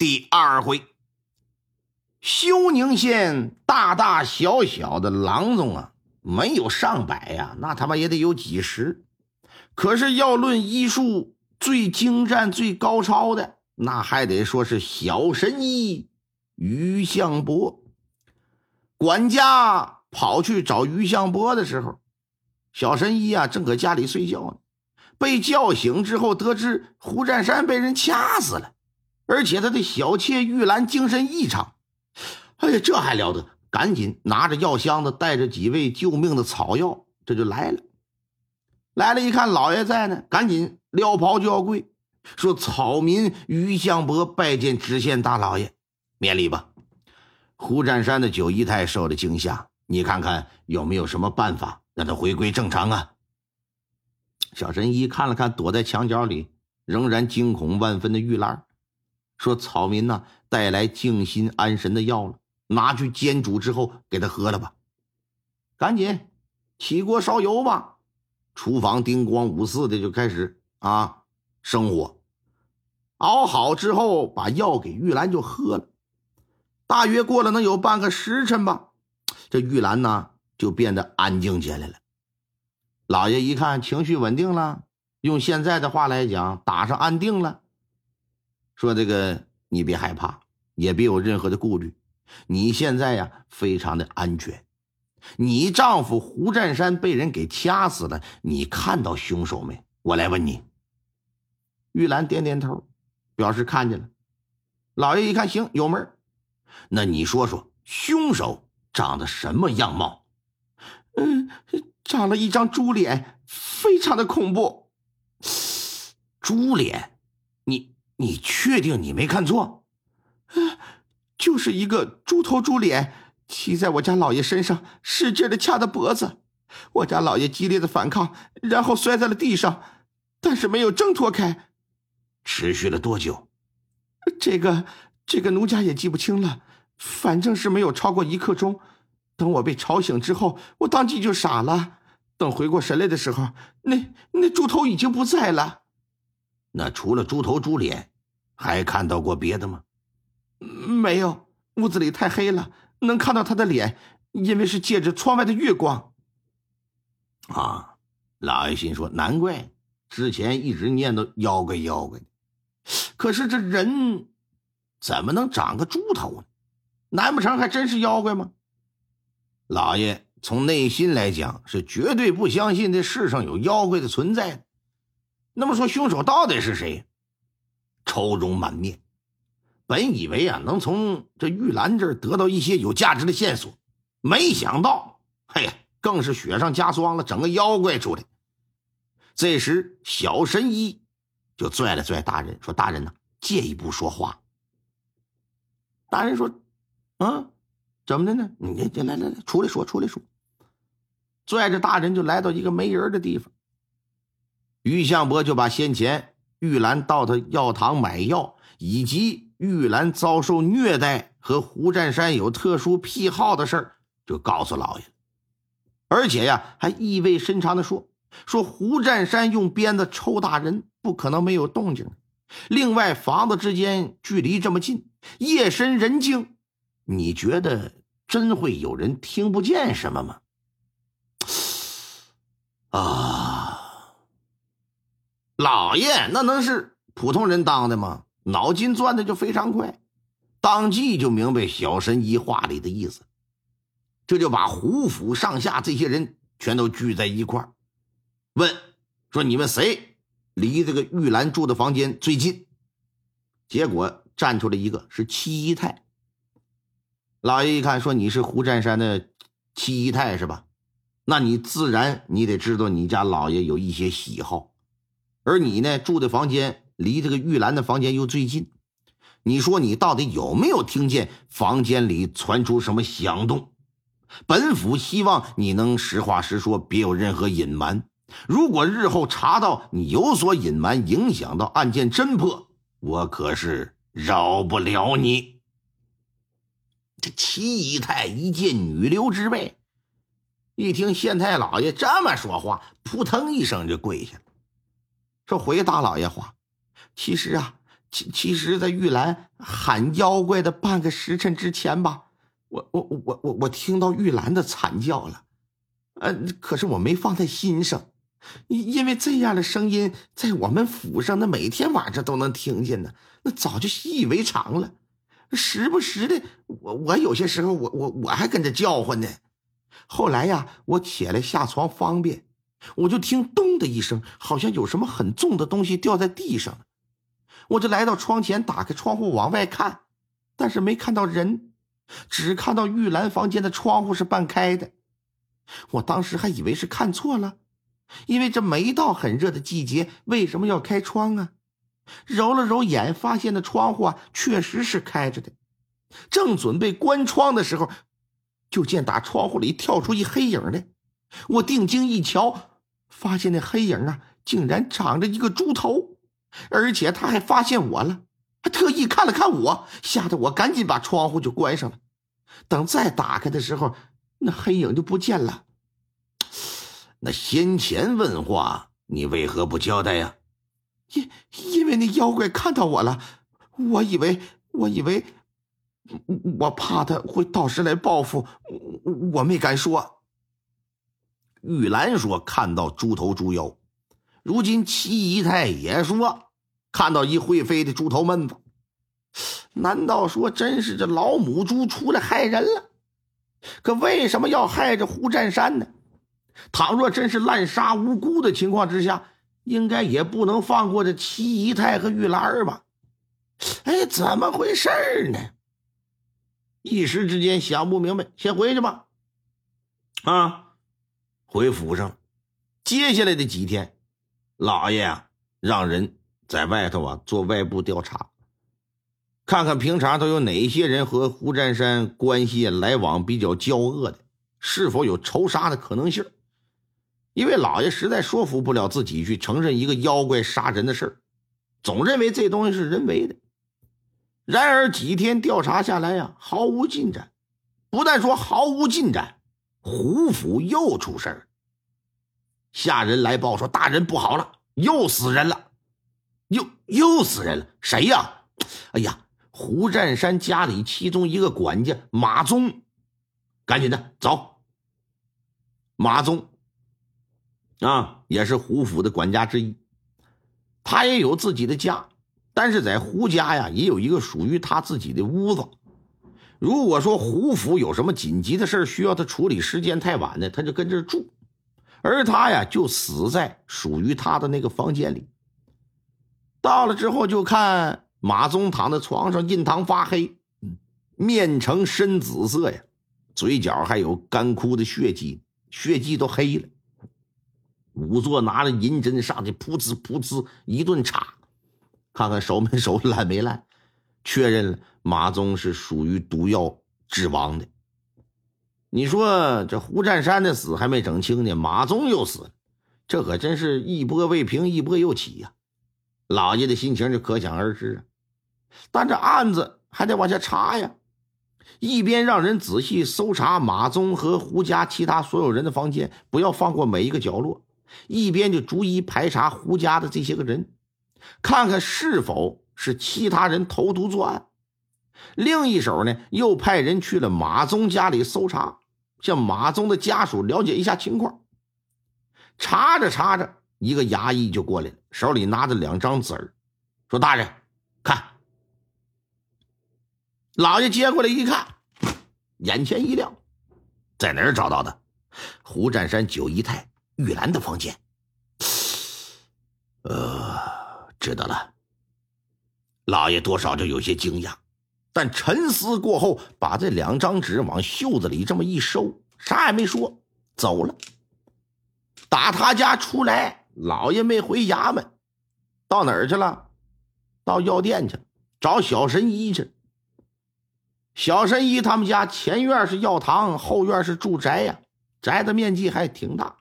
第二回，休宁县大大小小的郎中啊，没有上百呀，那他妈也得有几十。可是要论医术最精湛、最高超的，那还得说是小神医于向伯。管家跑去找于向伯的时候，小神医啊正搁家里睡觉呢。被叫醒之后，得知胡占山被人掐死了，而且他的小妾玉兰精神异常。哎呀，这还了得！赶紧拿着药箱子，带着几味救命的草药，这就来了。来了，一看老爷在呢，赶紧撩袍就要跪，说：“草民于相伯拜见知县大老爷，免礼吧。”胡占山的九姨太受了惊吓，你看看有没有什么办法让他回归正常啊？小神医看了看躲在墙角里仍然惊恐万分的玉兰，说：“草民呐，带来静心安神的药了，拿去煎煮之后给他喝了吧。赶紧起锅烧油吧。”厨房叮咣五四的就开始啊生火，熬好之后把药给玉兰就喝了。大约过了能有半个时辰吧，这玉兰呢就变得安静起来了。老爷一看情绪稳定了，用现在的话来讲，打上安定了。说这个你别害怕，也别有任何的顾虑，你现在呀非常的安全。你丈夫胡占山被人给掐死了，你看到凶手没？我来问你。玉兰点点头，表示看见了。老爷一看行有门那你说说凶手长得什么样貌？嗯。长了一张猪脸，非常的恐怖。猪脸，你你确定你没看错？就是一个猪头猪脸，骑在我家老爷身上，使劲的掐他脖子。我家老爷激烈的反抗，然后摔在了地上，但是没有挣脱开。持续了多久？这个这个奴家也记不清了，反正是没有超过一刻钟。等我被吵醒之后，我当即就傻了。等回过神来的时候，那那猪头已经不在了。那除了猪头、猪脸，还看到过别的吗？没有，屋子里太黑了，能看到他的脸，因为是借着窗外的月光。啊，老爷心说，难怪之前一直念叨妖怪妖怪可是这人怎么能长个猪头呢？难不成还真是妖怪吗？老爷。从内心来讲，是绝对不相信这世上有妖怪的存在。那么说，凶手到底是谁？愁容满面。本以为啊，能从这玉兰这儿得到一些有价值的线索，没想到，嘿呀，更是雪上加霜了，整个妖怪出来。这时，小神医就拽了拽大人，说：“大人呐，借一步说话。”大人说：“啊。”怎么的呢？你你来来来，出来说，出来说。拽着大人就来到一个没人的地方。于相伯就把先前玉兰到他药堂买药，以及玉兰遭受虐待和胡占山有特殊癖好的事儿，就告诉老爷而且呀，还意味深长的说：“说胡占山用鞭子抽打人，不可能没有动静。另外，房子之间距离这么近，夜深人静，你觉得？”真会有人听不见什么吗？啊，老爷，那能是普通人当的吗？脑筋转的就非常快，当即就明白小神医话里的意思，这就把胡府上下这些人全都聚在一块，问说：“你们谁离这个玉兰住的房间最近？”结果站出来一个是七姨太。老爷一看，说：“你是胡占山的七姨太是吧？那你自然你得知道你家老爷有一些喜好，而你呢住的房间离这个玉兰的房间又最近，你说你到底有没有听见房间里传出什么响动？本府希望你能实话实说，别有任何隐瞒。如果日后查到你有所隐瞒，影响到案件侦破，我可是饶不了你。这齐姨太一见女流之辈，一听县太老爷这么说话，扑腾一声就跪下了，说：“回大老爷话，其实啊，其其实，在玉兰喊妖怪的半个时辰之前吧，我我我我我听到玉兰的惨叫了，呃，可是我没放在心上。”因为这样的声音在我们府上，那每天晚上都能听见呢，那早就习以为常了。时不时的，我我有些时候，我我我还跟着叫唤呢。后来呀，我起来下床方便，我就听咚的一声，好像有什么很重的东西掉在地上了。我就来到窗前，打开窗户往外看，但是没看到人，只看到玉兰房间的窗户是半开的。我当时还以为是看错了。因为这没到很热的季节，为什么要开窗啊？揉了揉眼，发现那窗户啊确实是开着的。正准备关窗的时候，就见打窗户里跳出一黑影来。我定睛一瞧，发现那黑影啊竟然长着一个猪头，而且他还发现我了，还特意看了看我，吓得我赶紧把窗户就关上了。等再打开的时候，那黑影就不见了。那先前问话，你为何不交代呀？因因为那妖怪看到我了，我以为我以为，我怕他会到时来报复，我没敢说。玉兰说看到猪头猪腰，如今七姨太也说看到一会飞的猪头闷子，难道说真是这老母猪出来害人了？可为什么要害这胡占山呢？倘若真是滥杀无辜的情况之下，应该也不能放过这七姨太和玉兰吧？哎，怎么回事呢？一时之间想不明白，先回去吧。啊，回府上。接下来的几天，老爷啊，让人在外头啊做外部调查，看看平常都有哪些人和胡占山关系来往比较交恶的，是否有仇杀的可能性。因为老爷实在说服不了自己去承认一个妖怪杀人的事儿，总认为这东西是人为的。然而几天调查下来呀，毫无进展。不但说毫无进展，胡府又出事儿。下人来报说，大人不好了，又死人了，又又死人了。谁呀？哎呀，胡占山家里其中一个管家马宗，赶紧的走。马宗。啊，也是胡府的管家之一，他也有自己的家，但是在胡家呀，也有一个属于他自己的屋子。如果说胡府有什么紧急的事需要他处理，时间太晚呢，他就跟这住，而他呀，就死在属于他的那个房间里。到了之后，就看马宗躺在床上，印堂发黑，面呈深紫色呀，嘴角还有干枯的血迹，血迹都黑了。仵作拿着银针上去，噗呲噗呲一顿插，看看熟没熟，烂没烂，确认了马宗是属于毒药致亡的。你说这胡占山的死还没整清呢，马宗又死了，这可真是一波未平一波又起呀！老爷的心情就可想而知啊。但这案子还得往下查呀，一边让人仔细搜查马宗和胡家其他所有人的房间，不要放过每一个角落。一边就逐一排查胡家的这些个人，看看是否是其他人投毒作案；另一手呢，又派人去了马宗家里搜查，向马宗的家属了解一下情况。查着查着，一个衙役就过来了，手里拿着两张纸儿，说：“大人，看。”老爷接过来一看，眼前一亮，在哪儿找到的？胡占山九姨太。玉兰的房间，呃，知道了。老爷多少就有些惊讶，但沉思过后，把这两张纸往袖子里这么一收，啥也没说，走了。打他家出来，老爷没回衙门，到哪儿去了？到药店去。找小神医去。小神医他们家前院是药堂，后院是住宅呀，宅的面积还挺大。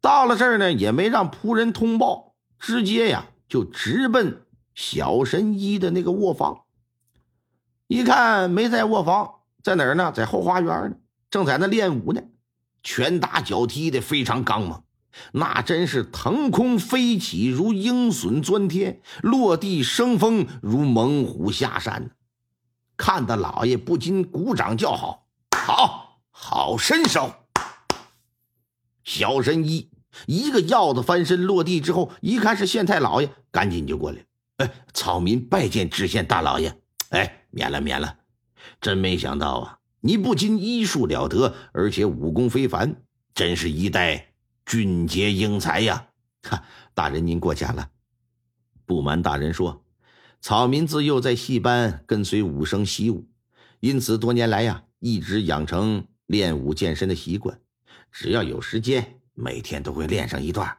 到了这儿呢，也没让仆人通报，直接呀就直奔小神医的那个卧房。一看没在卧房，在哪儿呢？在后花园呢，正在那练武呢，拳打脚踢的非常刚猛，那真是腾空飞起如鹰隼钻天，落地生风如猛虎下山。看得老爷不禁鼓掌叫好，好好身手。小神医一个鹞子翻身落地之后，一看是县太老爷，赶紧就过来了。哎，草民拜见知县大老爷。哎，免了免了，真没想到啊！你不仅医术了得，而且武功非凡，真是一代俊杰英才呀！哈，大人您过奖了。不瞒大人说。草民自幼在戏班跟随武生习武，因此多年来呀，一直养成练武健身的习惯。只要有时间，每天都会练上一段。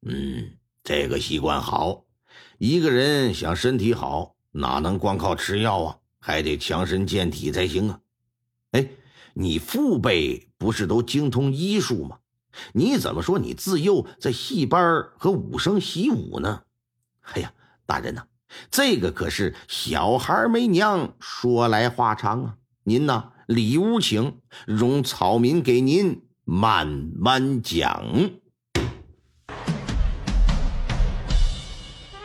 嗯，这个习惯好。一个人想身体好，哪能光靠吃药啊？还得强身健体才行啊！哎，你父辈不是都精通医术吗？你怎么说你自幼在戏班和武生习武呢？哎呀，大人呐！这个可是小孩没娘，说来话长啊！您呢，里屋请，容草民给您慢慢讲。